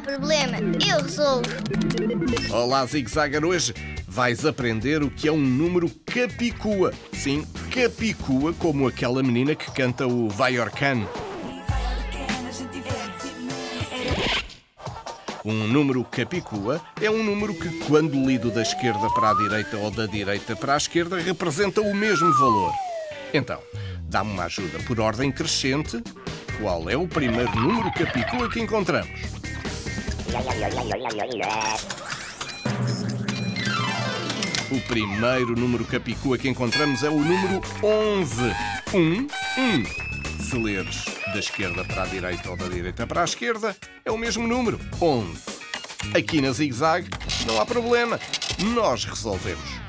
problema, eu resolvo. Olá, Zig Zagger. Hoje vais aprender o que é um número capicua. Sim, capicua, como aquela menina que canta o Vai Orcano. Um número capicua é um número que, quando lido da esquerda para a direita ou da direita para a esquerda, representa o mesmo valor. Então, dá-me uma ajuda por ordem crescente. Qual é o primeiro número capicua que encontramos? O primeiro número capicua que encontramos é o número 11. 1, 1. Se leres da esquerda para a direita ou da direita para a esquerda, é o mesmo número, 11. Aqui na Zig Zag não há problema, nós resolvemos.